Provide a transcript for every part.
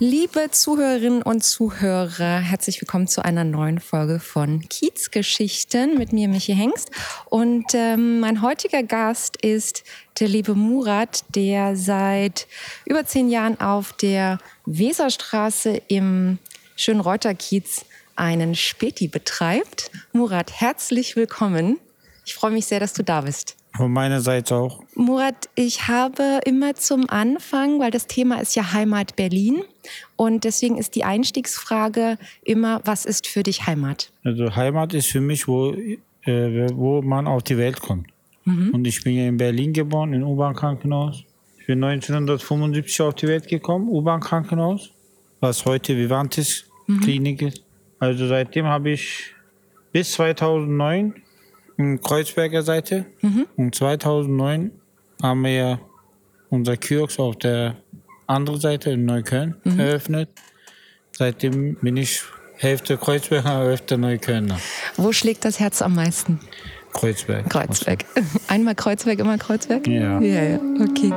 Liebe Zuhörerinnen und Zuhörer, herzlich willkommen zu einer neuen Folge von Kiezgeschichten mit mir, Michi Hengst. Und ähm, mein heutiger Gast ist der liebe Murat, der seit über zehn Jahren auf der Weserstraße im schönen Reuterkiez einen Späti betreibt. Murat, herzlich willkommen. Ich freue mich sehr, dass du da bist. Von meiner Seite auch. Murat, ich habe immer zum Anfang, weil das Thema ist ja Heimat Berlin und deswegen ist die Einstiegsfrage immer, was ist für dich Heimat? Also Heimat ist für mich, wo, äh, wo man auf die Welt kommt. Mhm. Und ich bin ja in Berlin geboren, im U-Bahn-Krankenhaus. Ich bin 1975 auf die Welt gekommen, U-Bahn-Krankenhaus, was heute Vivantis mhm. Klinik ist. Also seitdem habe ich bis 2009 Kreuzberger Seite. Mhm. Und 2009 haben wir ja unser Kiosk auf der anderen Seite in Neukölln mhm. eröffnet. Seitdem bin ich Hälfte Kreuzberger, Hälfte Neuköllner. Wo schlägt das Herz am meisten? Kreuzberg. Kreuzberg. Einmal Kreuzberg, immer Kreuzberg? Ja. Ja, ja, okay.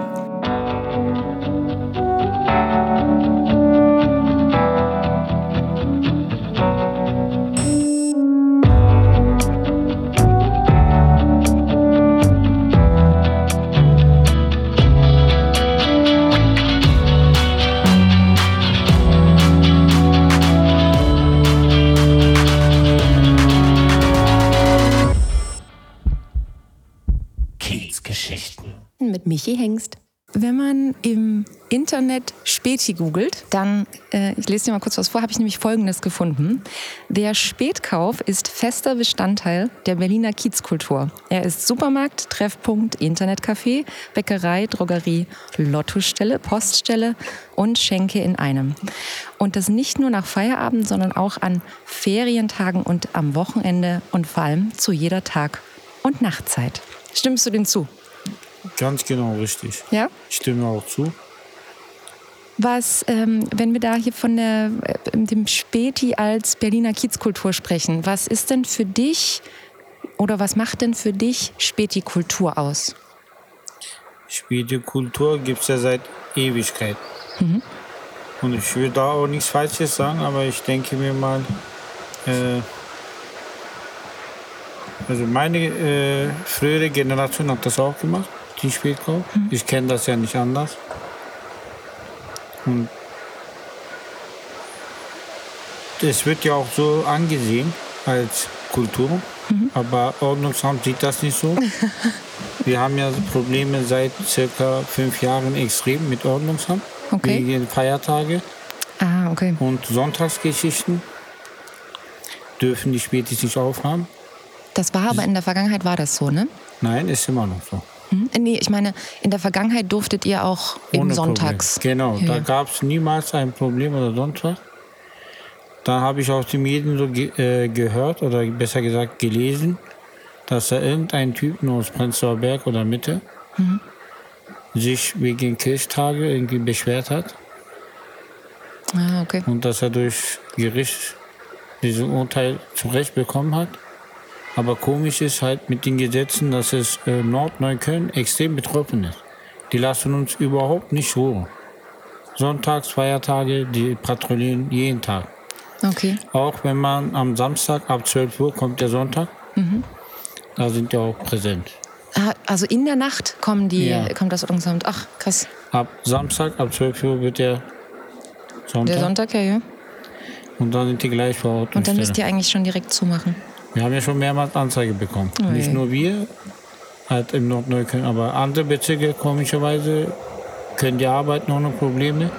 Michi Hengst. Wenn man im Internet Späti googelt, dann, äh, ich lese dir mal kurz was vor, habe ich nämlich Folgendes gefunden. Der Spätkauf ist fester Bestandteil der Berliner Kiezkultur. Er ist Supermarkt, Treffpunkt, Internetcafé, Bäckerei, Drogerie, Lottostelle, Poststelle und Schenke in einem. Und das nicht nur nach Feierabend, sondern auch an Ferientagen und am Wochenende und vor allem zu jeder Tag- und Nachtzeit. Stimmst du dem zu? Ganz genau richtig. Ja? Ich stimme auch zu. Was, ähm, wenn wir da hier von der, äh, dem Späti als Berliner Kiezkultur sprechen, was ist denn für dich oder was macht denn für dich Späti-Kultur aus? Späti-Kultur gibt es ja seit Ewigkeit. Mhm. Und ich will da auch nichts Falsches sagen, aber ich denke mir mal, äh, also meine äh, frühere Generation hat das auch gemacht die Spätkauf. Mhm. Ich kenne das ja nicht anders. Und es wird ja auch so angesehen als Kultur, mhm. aber Ordnungsamt sieht das nicht so. Wir haben ja Probleme seit circa fünf Jahren extrem mit Ordnungsamt okay. wegen Feiertage ah, okay. und Sonntagsgeschichten dürfen die Spätis nicht aufhaben. Das war aber in der Vergangenheit war das so, ne? Nein, ist immer noch so. Hm? Nee, ich meine, in der Vergangenheit durftet ihr auch Ohne eben sonntags. Problem. Genau, ja. da gab es niemals ein Problem oder sonst was. Da habe ich aus den Medien so ge äh, gehört oder besser gesagt gelesen, dass da irgendein Typ aus Prenzlauer Berg oder Mitte mhm. sich wegen Kirchtage irgendwie beschwert hat. Ah, okay. Und dass er durch Gericht diesen Urteil zurecht bekommen hat. Aber komisch ist halt mit den Gesetzen, dass es äh, Nordneukölln extrem betroffen ist. Die lassen uns überhaupt nicht ruhen. Sonntags, Feiertage, die patrouillieren jeden Tag. Okay. Auch wenn man am Samstag ab 12 Uhr kommt der Sonntag, mhm. da sind die auch präsent. Also in der Nacht kommen die, ja. kommt das Ordnungsamt. Ach, krass. Ab Samstag, ab 12 Uhr wird der Sonntag. Der Sonntag, ja, ja. Und dann sind die gleich vor Ort. Und dann müsst ihr eigentlich schon direkt zumachen. Wir haben ja schon mehrmals Anzeige bekommen. Okay. Nicht nur wir, halt im Nordneukölln, aber andere Bezirke komischerweise können die arbeiten ohne Probleme.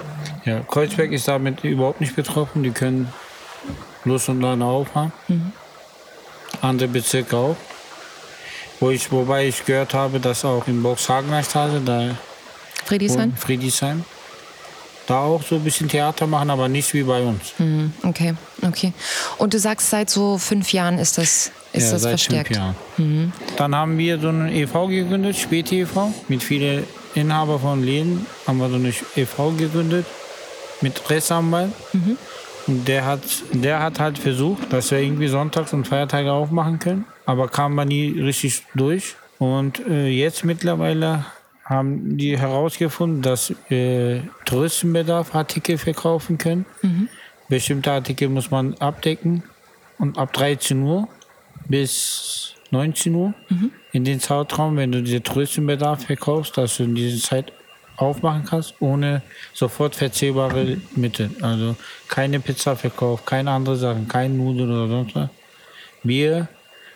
Ja, Kreuzberg ist damit überhaupt nicht betroffen. Die können Lust und Laune aufhaben. Mhm. Andere Bezirke auch. Wo ich, wobei ich gehört habe, dass auch in Boxhagener Straße, da Friedrichshain? Friedrichshain, da auch so ein bisschen Theater machen, aber nicht wie bei uns. Mhm, okay, okay. Und du sagst, seit so fünf Jahren ist das, ist ja, das seit verstärkt? Fünf Jahren. Mhm. Dann haben wir so einen e.V. gegründet, Späti e.V. Mit vielen Inhaber von Läden haben wir so eine e.V. gegründet mit Rechtsanwalt. Mhm. Und der hat, der hat halt versucht, dass wir irgendwie Sonntags und Feiertage aufmachen können, aber kam man nie richtig durch. Und äh, jetzt mittlerweile haben die herausgefunden, dass äh, Touristenbedarf Artikel verkaufen können. Bestimmte Artikel muss man abdecken und ab 13 Uhr bis 19 Uhr in den Zeitraum, wenn du diesen Touristenbedarf verkaufst, dass du in dieser Zeit aufmachen kannst, ohne sofort verzehrbare Mittel. Also keine Pizza verkauft, keine andere Sachen, kein Nudeln oder sonst was. Bier,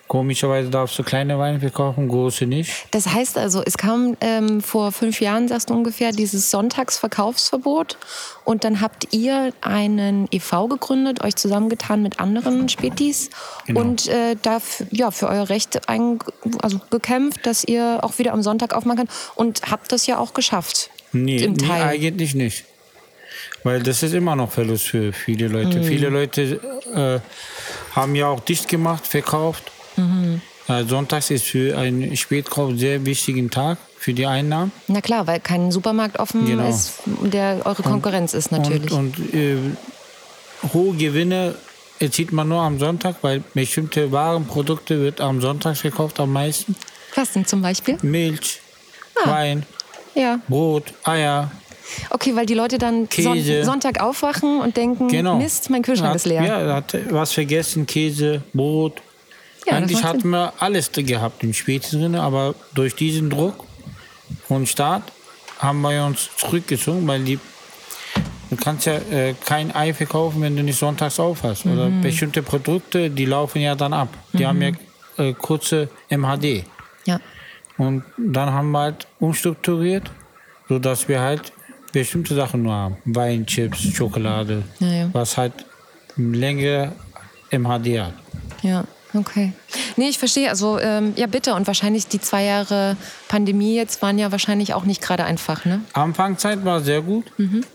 komischerweise darfst du kleine Weine verkaufen, große nicht. Das heißt also, es kam ähm, vor fünf Jahren, sagst du ungefähr, dieses Sonntagsverkaufsverbot. Und dann habt ihr einen e.V. gegründet, euch zusammengetan mit anderen Spätis Genau. und äh, da ja, für euer Recht ein, also gekämpft, dass ihr auch wieder am Sonntag aufmachen könnt. Und habt das ja auch geschafft. Nee, Im nee Teil. eigentlich nicht. Weil das ist immer noch Verlust für viele Leute. Viele Leute äh, haben ja auch dicht gemacht, verkauft. Äh, Sonntags ist für einen Spätkauf sehr wichtigen Tag für die Einnahmen. Na klar, weil kein Supermarkt offen Genau. ist, der eure Konkurrenz ist natürlich. Und, und äh, hohe Gewinne erzielt man nur am Sonntag, weil bestimmte Warenprodukte wird am Sonntag verkauft am meisten. Was denn zum Beispiel? Milch, Ah. Wein, Ja. Brot, Eier. Okay, weil die Leute dann Son. Sonntag aufwachen und denken, Genau. Mist, mein Kühlschrank Hat- ist leer. Ja, hat was vergessen, Käse, Brot. Ja, Eigentlich hatten wir alles gehabt im drin, aber durch diesen Druck vom Staat haben wir uns zurückgezogen, weil die du kannst ja äh, kein Ei verkaufen, wenn du nicht sonntags auf hast. Oder Mhm. bestimmte Produkte, die laufen ja dann ab. Die haben ja äh, kurze MHD. Ja. Und dann haben wir halt umstrukturiert, sodass wir halt bestimmte Sachen nur haben. Wein, Chips, Schokolade, Ja, ja. was halt längere MHD hat. Ja, okay. Nee, ich verstehe. Also, ähm, ja, bitte. Und wahrscheinlich die zwei Jahre Pandemie jetzt waren ja wahrscheinlich auch nicht gerade einfach, ne? Anfangszeit war sehr gut,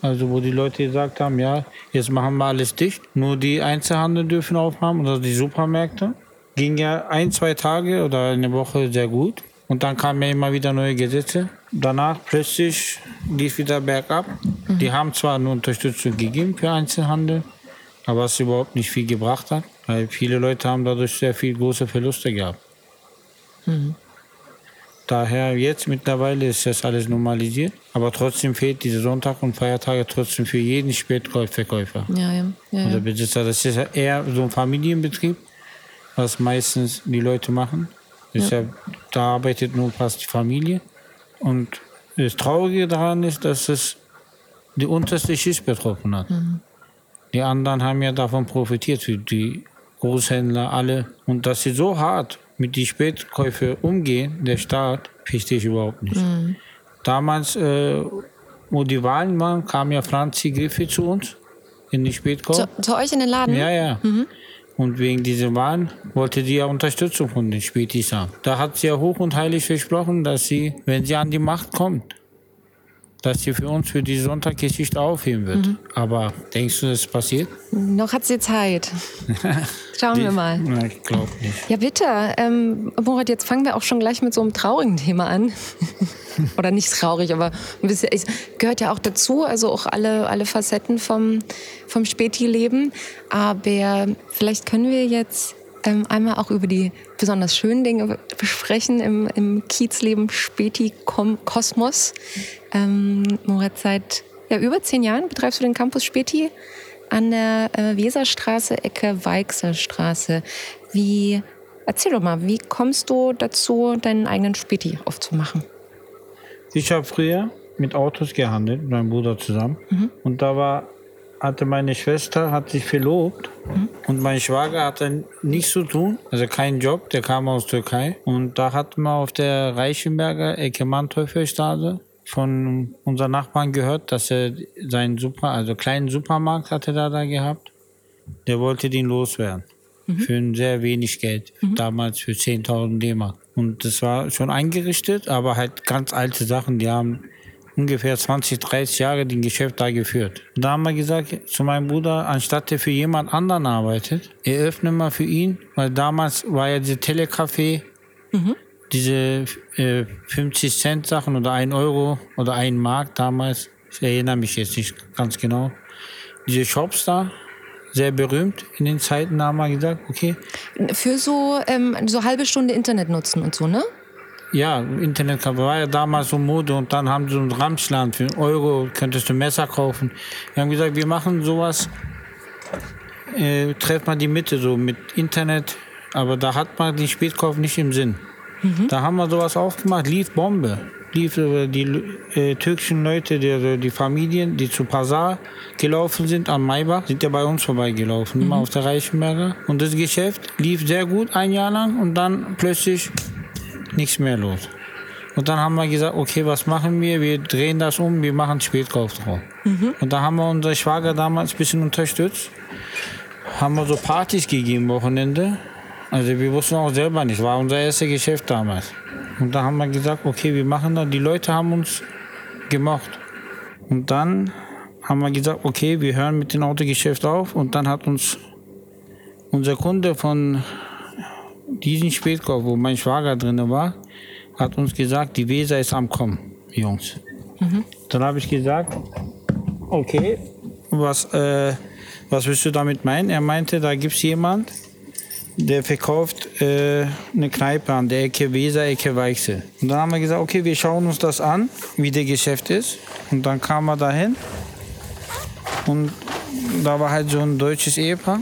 also wo die Leute gesagt haben, ja, jetzt machen wir alles dicht, nur die Einzelhandel dürfen aufhaben oder die Supermärkte. Ging ja ein, zwei Tage oder eine Woche sehr gut und dann kamen ja immer wieder neue Gesetze. Danach plötzlich lief wieder bergab. Die haben zwar eine Unterstützung gegeben für Einzelhandel, aber es überhaupt nicht viel gebracht hat, weil viele Leute haben dadurch sehr viel große Verluste gehabt. Daher jetzt mittlerweile ist das alles normalisiert, aber trotzdem fehlt diese Sonntag- und Feiertage trotzdem für jeden Spätverkäufer Ja, ja. ja, oder. Besitzer. Das ist eher so ein Familienbetrieb, was meistens die Leute machen. Ist ja, da arbeitet nur fast die Familie. Und das Traurige daran ist, dass es die unterste Schicht betroffen hat. Die anderen haben ja davon profitiert, die Großhändler, alle. Und dass sie so hart mit die Spätkäufe umgehen, der Staat, verstehe ich überhaupt nicht. Damals, äh, wo die Wahlen waren, kam ja Franzi Griffi zu uns in die Spätkauf. Zu, zu euch in den Laden? Ja, ja. Und wegen dieser Wahlen wollte die ja Unterstützung von den Spätis haben. Da hat sie ja hoch und heilig versprochen, dass sie, wenn sie an die Macht kommt, dass sie für uns für die Sonntaggeschichte aufheben wird. Aber denkst du, das passiert? Noch hat sie Zeit. Schauen wir mal. Na, ich glaube nicht. Ja, bitte. Ähm, Murat, jetzt fangen wir auch schon gleich mit so einem traurigen Thema an. Oder nicht traurig, aber ein bisschen, es gehört ja auch dazu, also auch alle, alle Facetten vom, vom Späti-Leben. Aber vielleicht können wir jetzt ähm, einmal auch über die besonders schönen Dinge besprechen im, im Kiezleben Späti-Kosmos. Ähm, Murat, seit ja, über zehn Jahren betreibst du den Campus Späti an der äh, Weserstraße, Ecke Weichselstraße. Wie, erzähl doch mal, wie kommst du dazu, deinen eigenen Späti aufzumachen? Ich habe früher mit Autos gehandelt, mit meinem Bruder zusammen. Und da war, hatte meine Schwester hat sich verlobt und mein Schwager hatte nichts zu tun, also keinen Job, der kam aus Türkei. Und da hatten wir auf der Reichenberger Ecke Manteufelstraße von unseren Nachbarn gehört, dass er seinen Super, also kleinen Supermarkt hatte er da gehabt. Der wollte den loswerden. Für ein sehr wenig Geld. Damals für 10.000 D-Mark. Und das war schon eingerichtet, aber halt ganz alte Sachen. Die haben ungefähr 20, 30 Jahre den Geschäft da geführt. Da haben wir gesagt zu meinem Bruder, anstatt er für jemand anderen arbeitet, eröffne mal für ihn, weil damals war ja diese Telecafé, diese äh, 50 Cent Sachen oder 1 Euro oder 1 Mark damals, ich erinnere mich jetzt nicht ganz genau. Diese Shops da, sehr berühmt in den Zeiten, da haben wir gesagt, okay, Für so, ähm, so halbe Stunde Internet nutzen und so, ne? Ja, Internet war ja damals so Mode und dann haben sie so ein Ramschland für einen Euro, könntest du Messer kaufen. Wir haben gesagt, wir machen sowas, äh, trefft man die Mitte so mit Internet, aber da hat man den Spätkauf nicht im Sinn. Mhm. Da haben wir sowas aufgemacht, lief Bombe. Lief äh, die äh, türkischen Leute, die, die Familien, die zu Pazar gelaufen sind am Maybach, sind ja bei uns vorbeigelaufen, mhm. immer auf der Reichenberger. Und das Geschäft lief sehr gut ein Jahr lang und dann plötzlich nichts mehr los. Und dann haben wir gesagt, okay, was machen wir? Wir drehen das um, wir machen Spätkauf drauf. Mhm. Und da haben wir unseren Schwager damals ein bisschen unterstützt. Haben wir so Partys gegeben Wochenende. Also wir wussten auch selber nicht, war unser erstes Geschäft damals. Und da haben wir gesagt, okay, wir machen das. Die Leute haben uns gemocht. Und dann haben wir gesagt, okay, wir hören mit dem Autogeschäft auf. Und dann hat uns unser Kunde von diesem Spätkauf, wo mein Schwager drin war, hat uns gesagt, die Weser ist am Kommen, Jungs. Mhm. Dann habe ich gesagt, okay, was, äh, was willst du damit meinen? Er meinte, da gibt es jemand, der verkauft äh, eine Kneipe an der Ecke Weser, Ecke Weichsel. Und dann haben wir gesagt, okay, wir schauen uns das an, wie der Geschäft ist. Und dann kam er dahin und da war halt so ein deutsches Ehepaar.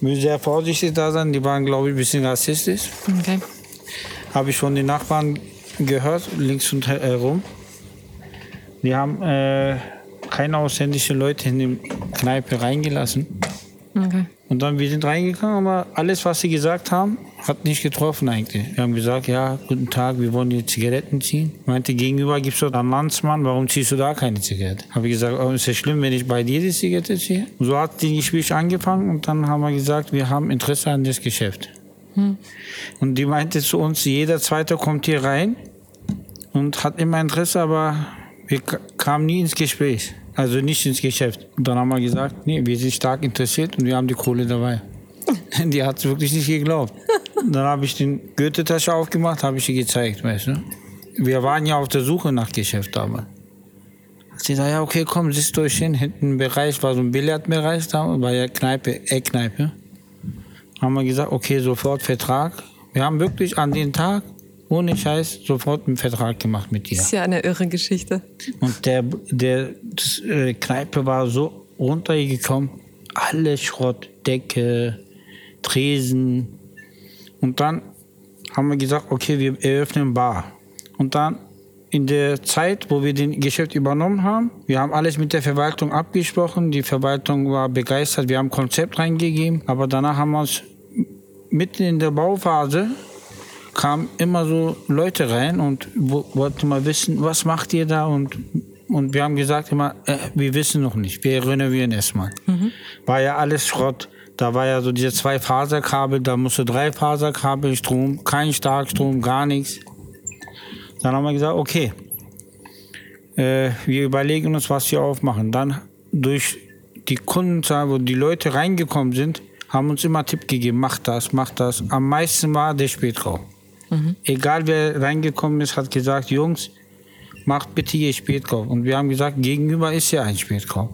Will sehr vorsichtig da sein, die waren, glaube ich, ein bisschen rassistisch. Okay. Habe ich von den Nachbarn gehört, links und herum. Die haben äh, keine ausländischen Leute in die Kneipe reingelassen. Okay. Und dann, wir sind reingegangen, aber alles, was sie gesagt haben, hat nicht getroffen eigentlich. Wir haben gesagt, ja, guten Tag, wir wollen die Zigaretten ziehen. Meinte, gegenüber gibt es dort einen Landsmann, warum ziehst du da keine Zigarette? Habe ich gesagt, oh, ist ja schlimm, wenn ich bei dir die Zigarette ziehe? Und so hat die Gespräch angefangen und dann haben wir gesagt, wir haben Interesse an das Geschäft. Hm. Und die meinte zu uns, jeder Zweite kommt hier rein und hat immer Interesse, aber wir kamen nie ins Gespräch. Also nicht ins Geschäft. Dann haben wir gesagt, nee, wir sind stark interessiert und wir haben die Kohle dabei. die hat es wirklich nicht geglaubt. dann habe ich die Goethe-Tasche aufgemacht, habe ich sie gezeigt, weißt du. Wir waren ja auf der Suche nach Geschäft damals. Sie sagt, ja, okay, komm, siehst euch hin. Hinten im Bereich war so ein Billardbereich da, war ja Kneipe, Eckkneipe. Haben wir gesagt, okay, sofort Vertrag. Wir haben wirklich an den Tag ohne Scheiß sofort einen Vertrag gemacht mit dir. Das ist ja eine irre Geschichte. Und der, der das, äh, Kneipe war so runtergekommen, alles Schrott, Decke, Tresen. Und dann haben wir gesagt, okay, wir eröffnen Bar. Und dann in der Zeit, wo wir den Geschäft übernommen haben, wir haben alles mit der Verwaltung abgesprochen. Die Verwaltung war begeistert. Wir haben Konzept reingegeben. Aber danach haben wir uns mitten in der Bauphase kamen immer so Leute rein und wollten mal wissen, was macht ihr da? Und, und wir haben gesagt immer, äh, wir wissen noch nicht, wir renovieren erstmal. Mhm. War ja alles Schrott. Da war ja so diese zwei Faserkabel, da musste drei Faserkabel, Strom, kein Starkstrom, gar nichts. Dann haben wir gesagt, okay, äh, wir überlegen uns, was wir aufmachen. Dann durch die Kundenzahl, wo die Leute reingekommen sind, haben uns immer Tipp gegeben, mach das, mach das. Am meisten war der Spätraum. Mhm. Egal wer reingekommen ist, hat gesagt, Jungs, macht bitte hier Spätkauf. Und wir haben gesagt, gegenüber ist ja ein Spätkauf.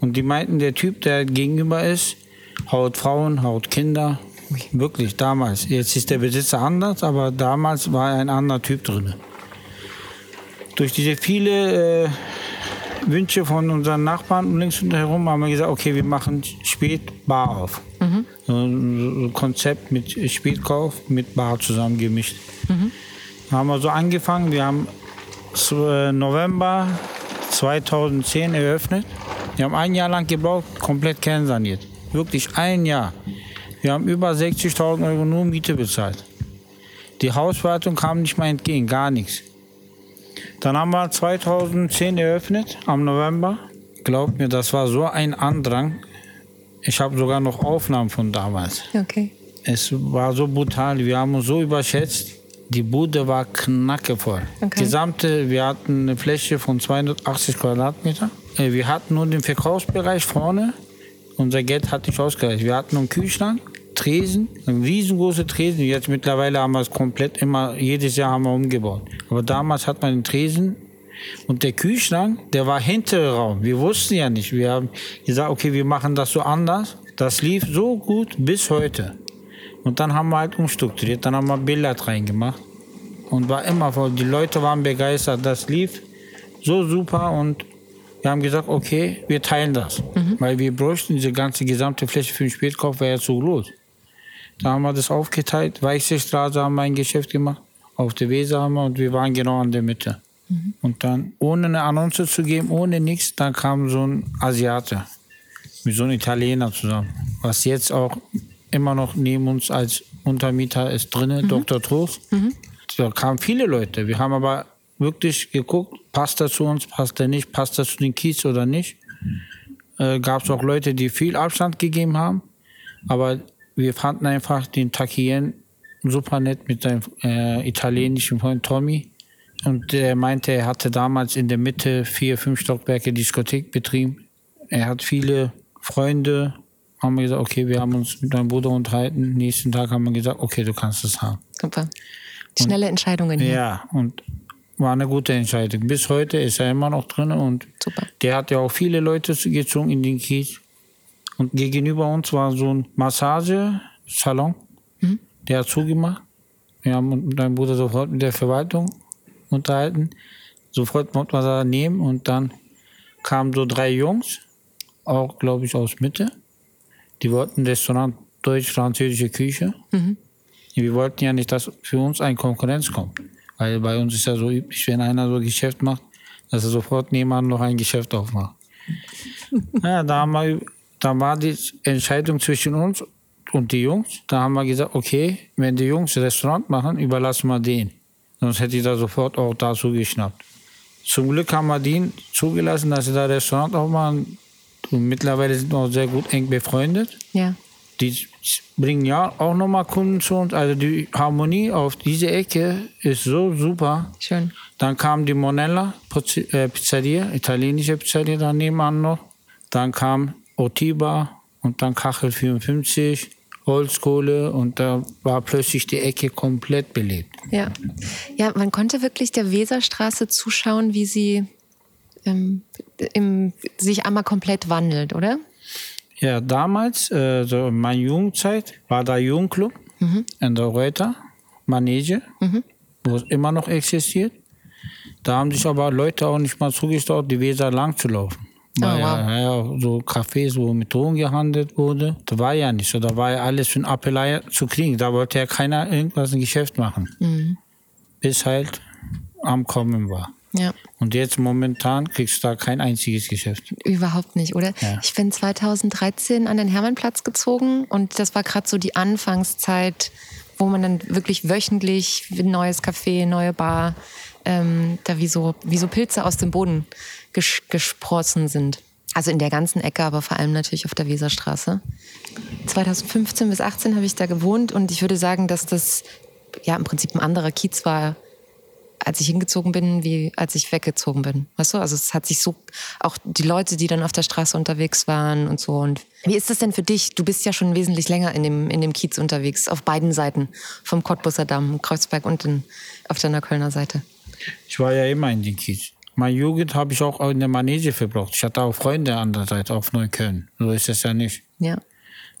Und die meinten, der Typ, der gegenüber ist, haut Frauen, haut Kinder. Wirklich, damals. Jetzt ist der Besitzer anders, aber damals war ein anderer Typ drin. Durch diese viele äh, Wünsche von unseren Nachbarn links und herum haben wir gesagt, okay, wir machen Spätbar auf. Mhm. So ein Konzept mit Spätkauf mit Bar zusammengemischt. Mhm. Da haben wir so angefangen. Wir haben äh, November 2010 eröffnet. Wir haben ein Jahr lang gebraucht, komplett kernsaniert. Wirklich ein Jahr. Wir haben über 60.000 Euro nur Miete bezahlt. Die Hauswartung kam nicht mal entgegen, gar nichts. Dann haben wir 2010 eröffnet, am November. Glaubt mir, das war so ein Andrang. Ich habe sogar noch Aufnahmen von damals. Okay. Es war so brutal, wir haben uns so überschätzt. Die Bude war knackevoll. Okay. Gesamte, wir hatten eine Fläche von 280 Quadratmeter. Äh, wir hatten nur den Verkaufsbereich vorne. Unser Geld hat nicht ausgereicht. Wir hatten einen Kühlschrank, Tresen, riesengroße Tresen. Jetzt mittlerweile haben wir es komplett immer, jedes Jahr haben wir umgebaut. Aber damals hat man den Tresen und der Kühlschrank, der war hintere Raum. Wir wussten ja nicht. Wir haben gesagt, okay, wir machen das so anders. Das lief so gut bis heute. Und dann haben wir halt umstrukturiert, dann haben wir Billard reingemacht. Und war immer voll. Die Leute waren begeistert, das lief so super und wir haben gesagt, okay, wir teilen das. Weil wir bräuchten diese ganze gesamte Fläche für den Spätkauf, wäre ja zu groß. Da haben wir das aufgeteilt. Weichseestraße haben wir ein Geschäft gemacht, auf der Weser haben wir und wir waren genau in der Mitte. Und dann, ohne eine Annonce zu geben, ohne nichts, dann kam so ein Asiate mit so einem Italiener zusammen. Was jetzt auch immer noch neben uns als Untermieter ist drin, Dr. Trost. Da kamen viele Leute. Wir haben aber wirklich geguckt, passt er zu uns, passt er nicht, passt er zu den Kiez oder nicht. Äh, Gab es auch Leute, die viel Abstand gegeben haben. Aber wir fanden einfach den Takien super nett mit seinem äh, italienischen Freund Tommy. Und der meinte, er hatte damals in der Mitte vier, fünf Stockwerke Diskothek betrieben. Er hat viele Freunde. Haben wir gesagt, okay, wir haben uns mit meinem Bruder unterhalten. Nächsten Tag haben wir gesagt, okay, du kannst es haben. Super. Schnelle Entscheidungen hier. Ja, und war eine gute Entscheidung. Bis heute ist er immer noch drin und Super. der hat ja auch viele Leute gezogen in den Kiez. Und gegenüber uns war so ein Massagesalon, der hat zugemacht. Wir haben mit meinem Bruder sofort mit der Verwaltung unterhalten. Sofort wollten wir da nehmen und dann kamen so drei Jungs, auch glaube ich aus Mitte. Die wollten ein Restaurant deutsch-französische Küche. Wir wollten ja nicht, dass für uns eine Konkurrenz kommt. Weil bei uns ist ja so üblich, wenn einer so Geschäft macht, dass er sofort nebenan noch ein Geschäft aufmacht. ja, da, haben wir, da war die Entscheidung zwischen uns und die Jungs. Da haben wir gesagt, okay, wenn die Jungs Restaurant machen, überlassen wir den. Sonst hätte ich da sofort auch da zugeschnappt. Zum Glück haben wir den zugelassen, dass sie da Restaurant aufmachen. Und mittlerweile sind wir auch sehr gut eng befreundet. Ja. Die bringen ja auch nochmal Kunden zu uns. Also die Harmonie auf diese Ecke ist so super. Schön. Dann kam die Monella äh, Pizzeria, italienische Pizzeria daneben an noch. Dann kam Otiba und dann Kachel 54, Holzkohle und da war plötzlich die Ecke komplett belebt. Ja. Ja, man konnte wirklich der Weserstraße zuschauen, wie sie ähm, im, sich einmal komplett wandelt, oder? Ja, damals, äh, so in meiner Jugendzeit, war da Jugendclub in der Reuter, Manege, wo es immer noch existiert. Da haben sich aber Leute auch nicht mal zugestaut, die Weser lang zu laufen. Weil Oh, wow. ja, ja, so Cafés, wo mit Drogen gehandelt wurde, das war ja nicht so. Da war ja alles für ein Appelei zu kriegen. Da wollte ja keiner irgendwas ein Geschäft machen. Bis halt am Kommen war. Ja. Und jetzt momentan kriegst du da kein einziges Geschäft. Überhaupt nicht, oder? Ja. Ich bin 2013 an den Hermannplatz gezogen und das war gerade so die Anfangszeit, wo man dann wirklich wöchentlich ein neues Café, neue Bar, ähm, da wie so, wie so Pilze aus dem Boden ges gesprossen sind. Also in der ganzen Ecke, aber vor allem natürlich auf der Weserstraße. 2015 bis 18 habe ich da gewohnt und ich würde sagen, dass das ja im Prinzip ein anderer Kiez war, als ich hingezogen bin, wie als ich weggezogen bin. Weißt du? Also es hat sich so, auch die Leute, die dann auf der Straße unterwegs waren und so. Und wie ist das denn für dich? Du bist ja schon wesentlich länger in dem, in dem Kiez unterwegs, auf beiden Seiten, vom Cottbusser Damm, Kreuzberg und in, auf der Neuköllner Seite. Ich war ja immer in den Kiez. Meine Jugend habe ich auch in der Manege verbracht. Ich hatte auch Freunde an der Seite auf Neukölln. So ist es ja nicht. Ja.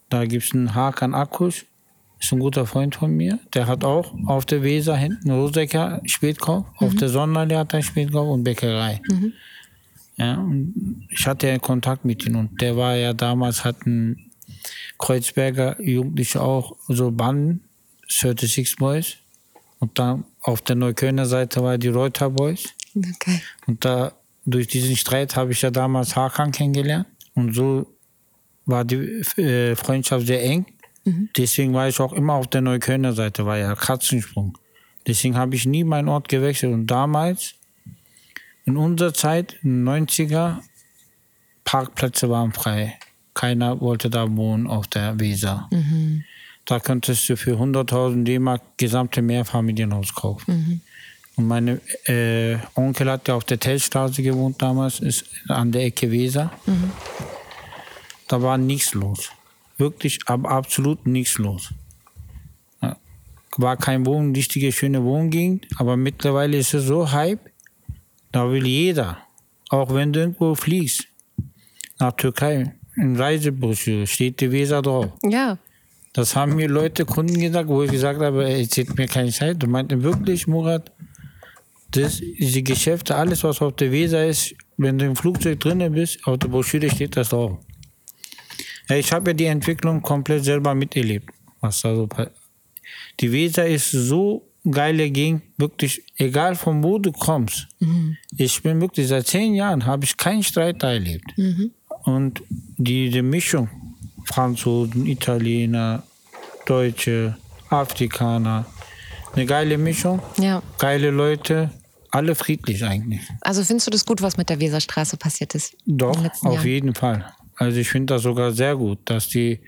Da gibt es einen Hakan Akkusch, ist ein guter Freund von mir. Der hat auch auf der Weser hinten Rosecker Spätkauf. Auf der Sonnenallee hat er Spätkauf und Bäckerei. Ja, und ich hatte ja Kontakt mit ihm und der war ja damals, hatten Kreuzberger Jugendliche auch so Banden, 36 Boys. Und dann auf der Neuköllner Seite war die Reuter Boys. Okay. Und da, durch diesen Streit habe ich ja damals Hakan kennengelernt. Und so war die äh, Freundschaft sehr eng. Deswegen war ich auch immer auf der Neuköllner Seite, war ja Katzensprung. Deswegen habe ich nie meinen Ort gewechselt. Und damals, in unserer Zeit, in den 90er, Parkplätze waren frei. Keiner wollte da wohnen auf der Weser. Da könntest du für 100.000 D-Mark gesamte Mehrfamilienhaus kaufen. Und mein äh, Onkel hat ja auf der Tellstraße gewohnt damals, ist an der Ecke Weser. Da war nichts los. Wirklich ab, absolut nichts los. War kein Wohn, richtige schöne Wohngegend, aber mittlerweile ist es so Hype, da will jeder, auch wenn du irgendwo fliegst, nach Türkei, in Reisebroschüre steht die Weser drauf. Ja. Das haben mir Leute, Kunden gesagt, wo ich gesagt habe, ey, erzählt mir keine Zeit. Du meinten wirklich, Murat, das, diese Geschäfte, alles, was auf der Weser ist, wenn du im Flugzeug drinnen bist, auf der Broschüre steht das drauf. Ja, ich habe ja die Entwicklung komplett selber miterlebt, was da so passiert. Die Weser ist so geile Gegend, wirklich, egal von wo du kommst. Ich bin wirklich, seit zehn Jahren habe ich keinen Streit da erlebt. Und diese Mischung, Franzosen, Italiener, Deutsche, Afrikaner, eine geile Mischung, Ja. geile Leute, alle friedlich eigentlich. Also findest du das gut, was mit der Weserstraße passiert ist? Doch, auf Jahren? jeden Fall. Also ich finde das sogar sehr gut, dass die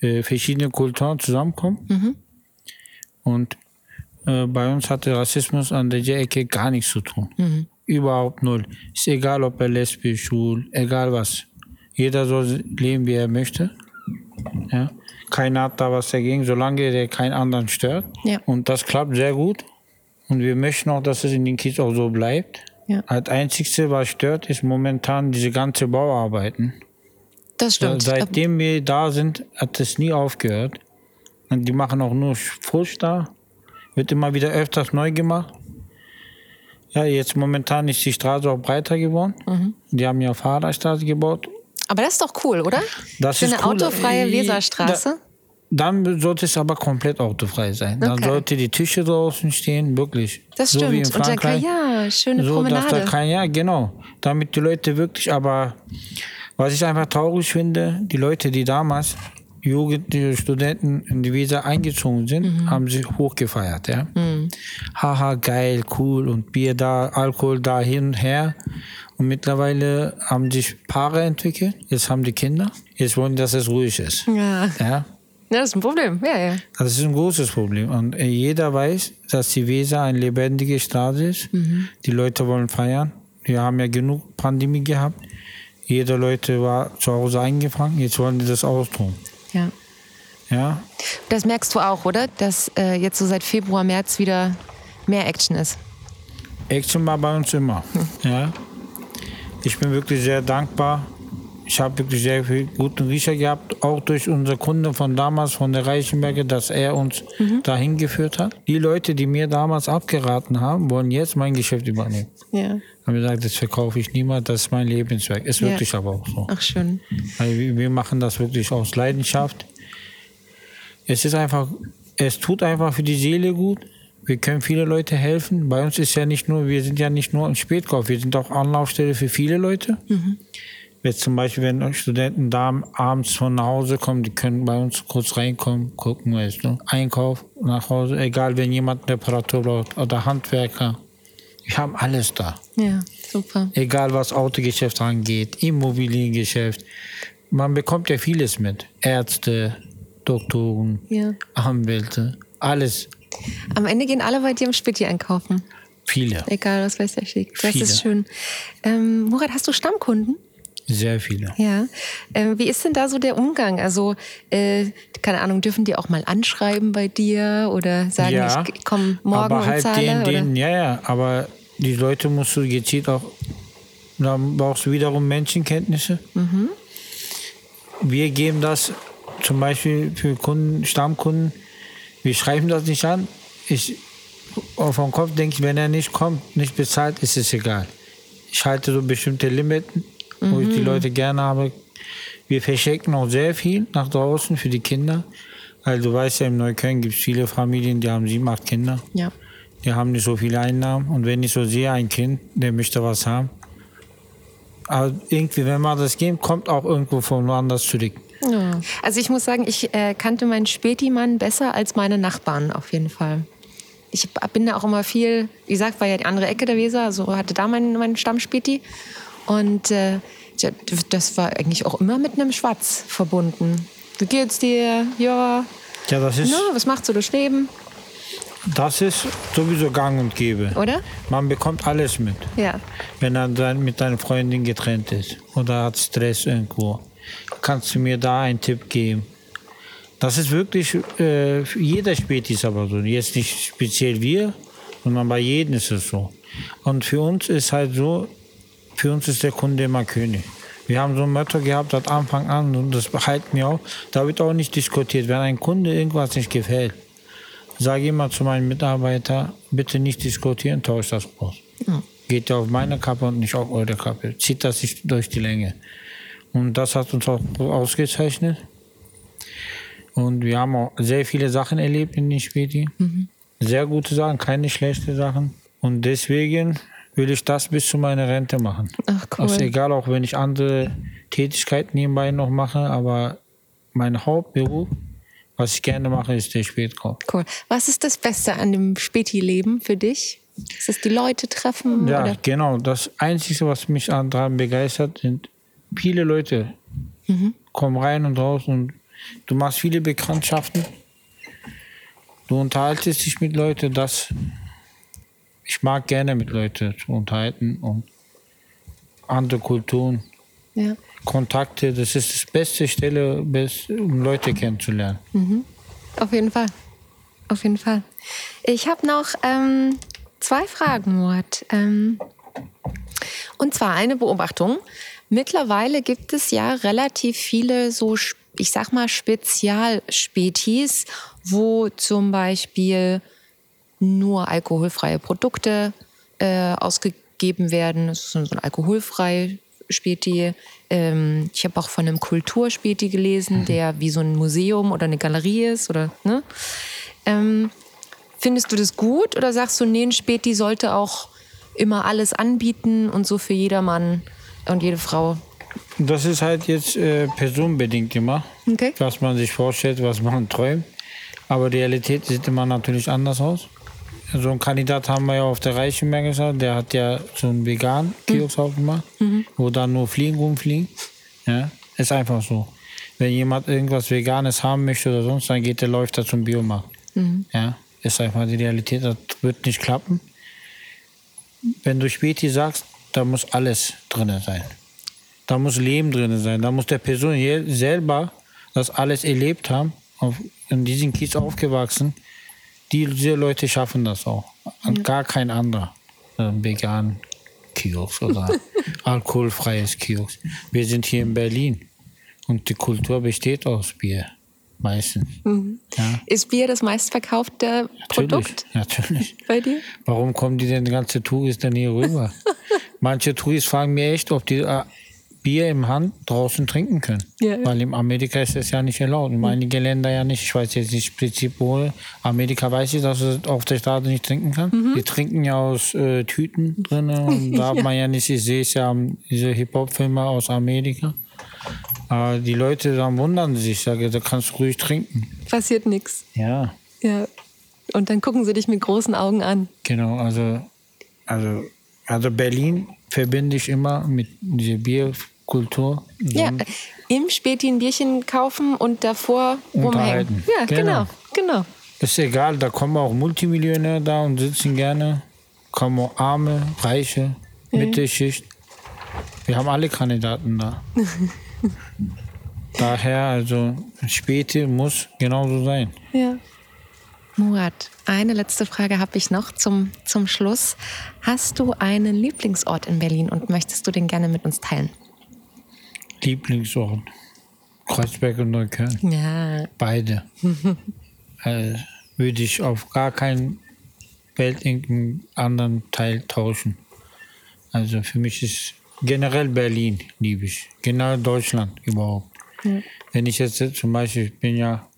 äh, verschiedenen Kulturen zusammenkommen. Mhm. Und äh, bei uns hatte Rassismus an der Ecke gar nichts zu tun. Mhm. Überhaupt null. Ist egal, ob er lesbisch, schwul, egal was. Jeder soll leben, wie er möchte. Ja? Keiner hat da was dagegen, solange der keinen anderen stört. Ja. Und das klappt sehr gut. Und wir möchten auch, dass es in den Kids auch so bleibt. Ja. Das Einzige, was stört, ist momentan diese ganze Bauarbeiten. Das stimmt. Seitdem wir da sind, hat es nie aufgehört. Und die machen auch nur Frust da. Wird immer wieder öfters neu gemacht. Ja, jetzt momentan ist die Straße auch breiter geworden. Mhm. Die haben ja Fahrradstraße gebaut. Aber das ist doch cool, oder? Das Für ist eine cool. autofreie Weserstraße. Dann sollte es aber komplett autofrei sein. Dann Okay. sollte die Tische draußen stehen, wirklich. Das so wie in stimmt. Und dann kann, ja, schöne so, dass da Promenade. kein, ja, genau. Damit die Leute wirklich, aber was ich einfach traurig finde, die Leute, die damals Jugendliche Studenten in die Weser eingezogen sind, Mhm. haben sich hochgefeiert. Ja? Haha, geil, cool und Bier da, Alkohol da hin und her. Und mittlerweile haben sich Paare entwickelt, jetzt haben die Kinder, jetzt wollen dass es ruhig ist. ja. Ja? ja, das ist ein Problem. Ja, ja. Das ist ein großes Problem. Und äh, jeder weiß, dass die Weser eine lebendige Straße ist. Die Leute wollen feiern. Wir haben ja genug Pandemie gehabt. Jeder Leute war zu Hause eingefangen. Jetzt wollen die das austoben. ja. Ja, Das merkst du auch, oder? Dass äh, jetzt so seit Februar, März wieder mehr Action ist. Action war bei uns immer. Ja. Ich bin wirklich sehr dankbar. Ich habe wirklich sehr viel guten Riecher gehabt, auch durch unsere Kunden von damals, von der Reichenberger, dass er uns dahin geführt hat. Die Leute, die mir damals abgeraten haben, wollen jetzt mein Geschäft übernehmen. Ja. Haben gesagt, das verkaufe ich niemand, das ist mein Lebenswerk. Ist Ja. wirklich aber auch so. Ach, schön. Weil wir- machen das wirklich aus Leidenschaft. Es ist einfach, es tut einfach für die Seele gut. Wir können viele Leute helfen. Bei uns ist ja nicht nur, wir sind ja nicht nur im Spätkauf, wir sind auch Anlaufstelle für viele Leute. Jetzt zum Beispiel, wenn Studenten da abends von nach Hause kommen, die können bei uns kurz reinkommen, gucken, weißt du, Einkauf nach Hause, egal wenn jemand Reparatur braucht oder Handwerker. Wir haben alles da. Ja, super. Egal was Autogeschäft angeht, Immobiliengeschäft. Man bekommt ja vieles mit. Ärzte, Doktoren, Ja. Anwälte, alles. Am Ende gehen alle bei dir im Späti einkaufen. Viele, Egal, was weiß schickt. Das Viele. ist schön. Ähm, Murat, hast du Stammkunden? Sehr viele. Ja. Ähm, wie ist denn da so der Umgang? Also, äh, keine Ahnung, dürfen die auch mal anschreiben bei dir oder sagen, ja, ich komme morgen aber und halt zahle? den, oder? den, ja, ja, aber die Leute musst du gezielt auch, da brauchst du wiederum Menschenkenntnisse. Mhm. Wir geben das zum Beispiel für Kunden, Stammkunden, wir schreiben das nicht an. Ich, auf den Kopf denke ich, wenn er nicht kommt, nicht bezahlt, ist es egal. Ich halte so bestimmte Limiten. Die Leute gerne habe. Wir verschenken auch sehr viel nach draußen für die Kinder. Weil du weißt ja, in Neukölln gibt es viele Familien, die haben sieben, acht Kinder. Ja. Die haben nicht so viele Einnahmen. Und wenn ich so sehe, ein Kind, der möchte was haben. Aber irgendwie, wenn man das gibt, kommt auch irgendwo von woanders zurück. Ja. Also ich muss sagen, ich äh, kannte meinen Späti-Mann besser als meine Nachbarn auf jeden Fall. Ich bin da auch immer viel, wie gesagt, war ja die andere Ecke der Weser, also hatte da meinen mein Stammspäti. Und äh, das war eigentlich auch immer mit einem Schwatz verbunden. Wie geht's dir? Ja. Ja, das ist, Na, was machst du das Leben? das ist sowieso gang und gäbe. Oder? Man bekommt alles mit. Ja. Wenn er dann mit deiner Freundin getrennt ist oder hat Stress irgendwo, kannst du mir da einen Tipp geben. Das ist wirklich, äh, jeder Späti ist aber so. Jetzt nicht speziell wir, sondern bei jedem ist es so. Und für uns ist halt so, für uns ist der Kunde immer König. Wir haben so ein Motto gehabt seit Anfang an und das behalten wir auch. Da wird auch nicht diskutiert. Wenn ein Kunde irgendwas nicht gefällt, sage immer zu meinen Mitarbeitern, bitte nicht diskutieren, tauscht das aus. Ja. Geht ja auf meine Kappe und nicht auf eure Kappe. Zieht das nicht durch die Länge. Und das hat uns auch ausgezeichnet. Und wir haben auch sehr viele Sachen erlebt in den Späti. Mhm. Sehr gute Sachen, keine schlechten Sachen. Und deswegen will ich das bis zu meiner Rente machen. Ach cool. Also egal, auch wenn ich andere Tätigkeiten nebenbei noch mache, aber mein Hauptberuf, was ich gerne mache, ist der Spätkauf. Cool. Was ist das Beste an dem Späti-Leben für dich? Ist es die Leute treffen? Ja, oder? genau. Das Einzige, was mich daran begeistert, sind viele Leute. Mhm. Kommen rein und raus und du machst viele Bekanntschaften. Du unterhaltest dich mit Leuten, das ich mag gerne mit Leuten zu unterhalten und andere Kulturen, ja. Kontakte. Das ist das beste Stelle, um Leute kennenzulernen. Mhm. Auf jeden Fall. Auf jeden Fall. Ich habe noch ähm, zwei Fragen, Murat. Ähm, und zwar eine Beobachtung. Mittlerweile gibt es ja relativ viele so, ich sag mal, Spezialspetis, wo zum Beispiel nur alkoholfreie Produkte äh, ausgegeben werden. Das ist so ein alkoholfrei Späti. Ähm, ich habe auch von einem Kulturspäti gelesen, mhm. der wie so ein Museum oder eine Galerie ist. Oder, ne? Ähm, findest du das gut oder sagst du, nee, ein Späti sollte auch immer alles anbieten und so für jedermann und jede Frau? Das ist halt jetzt äh, personenbedingt immer, okay. was man sich vorstellt, was man träumt. Aber die Realität sieht immer natürlich anders aus so einen Kandidat haben wir ja auf der Reichenberg gesagt, der hat ja so einen veganen Kiosk mhm. aufgemacht, mhm. wo dann nur Fliegen rumfliegen. Ja, ist einfach so. Wenn jemand irgendwas Veganes haben möchte oder sonst, dann geht der läuft da zum Biomarkt. Mhm. Ja, ist einfach die Realität, das wird nicht klappen. Wenn du Späti sagst, da muss alles drin sein. Da muss Leben drin sein. Da muss der Person selber das alles erlebt haben, auf, in diesem Kiez aufgewachsen diese Leute schaffen das auch. Und ja. gar kein anderer äh, vegan Kiosk oder alkoholfreies Kiosk. Wir sind hier in Berlin und die Kultur besteht aus Bier. Meistens. Mhm. Ja. Ist Bier das meistverkaufte Produkt? Natürlich. Bei dir? Warum kommen die denn ganze Touristen hier rüber? Manche Touristen fragen mir echt, ob die äh, Bier im Hand draußen trinken können. Ja, ja. Weil in Amerika ist das ja nicht erlaubt. In mhm. einigen Ländern ja nicht. Ich weiß jetzt nicht Prinzip wo. Amerika weiß ich, dass du auf der Straße nicht trinken kann. Mhm. Die trinken ja aus äh, Tüten drin. Und da hat man ja nicht, ich sehe es ja diese Hip-Hop-Filme aus Amerika. Aber die Leute dann wundern sich, ich sage, da kannst du ruhig trinken. Passiert nichts. Ja. Ja. Und dann gucken sie dich mit großen Augen an. Genau, also, also, also Berlin verbinde ich immer mit dieser Bierkultur. Ja, im Späti ein Bierchen kaufen und davor rumhängen. Ja, genau. genau, genau. Ist egal, da kommen auch Multimillionäre da und sitzen gerne. Kommen auch Arme, Reiche, ja. Mittelschicht. Wir haben alle Kandidaten da. Daher, also Späti muss genauso sein. Ja. Murat, eine letzte Frage habe ich noch zum, zum Schluss. Hast du einen Lieblingsort in Berlin und möchtest du den gerne mit uns teilen? Lieblingsort? Kreuzberg und Neukölln. Ja. Beide. äh, würde ich auf gar keinen Welt irgendeinen anderen Teil tauschen. Also für mich ist generell Berlin liebe ich. Generell Deutschland überhaupt. Ja. Wenn ich jetzt zum Beispiel, ich bin ja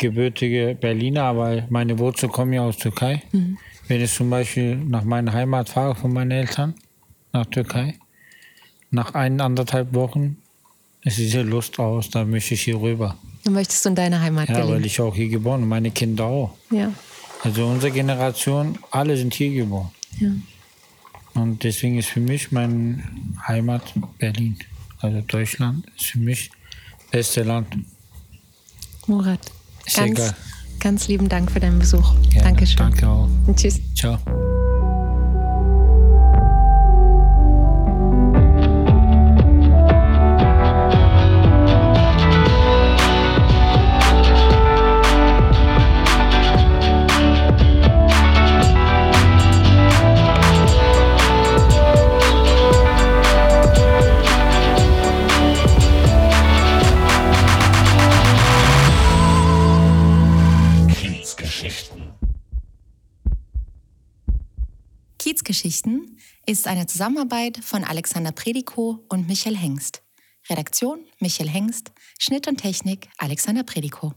gebürtige Berliner, aber meine Wurzeln kommen ja aus Türkei. Mhm. Wenn ich zum Beispiel nach meiner Heimat fahre von meinen Eltern, nach Türkei, nach ein, anderthalb Wochen ist diese Lust aus, da möchte ich hier rüber. Dann möchtest du in deine Heimat Ja, weil ich auch hier geboren und meine Kinder auch. Ja. Also unsere Generation, alle sind hier geboren. Ja. Und deswegen ist für mich meine Heimat Berlin. Also Deutschland ist für mich das beste Land. Murat, Ganz, ganz lieben Dank für deinen Besuch. Ja, Dankeschön. Danke auch. Und tschüss. Ciao. Geschichten ist eine Zusammenarbeit von Alexander Prediko und Michael Hengst. Redaktion Michael Hengst, Schnitt und Technik Alexander Prediko.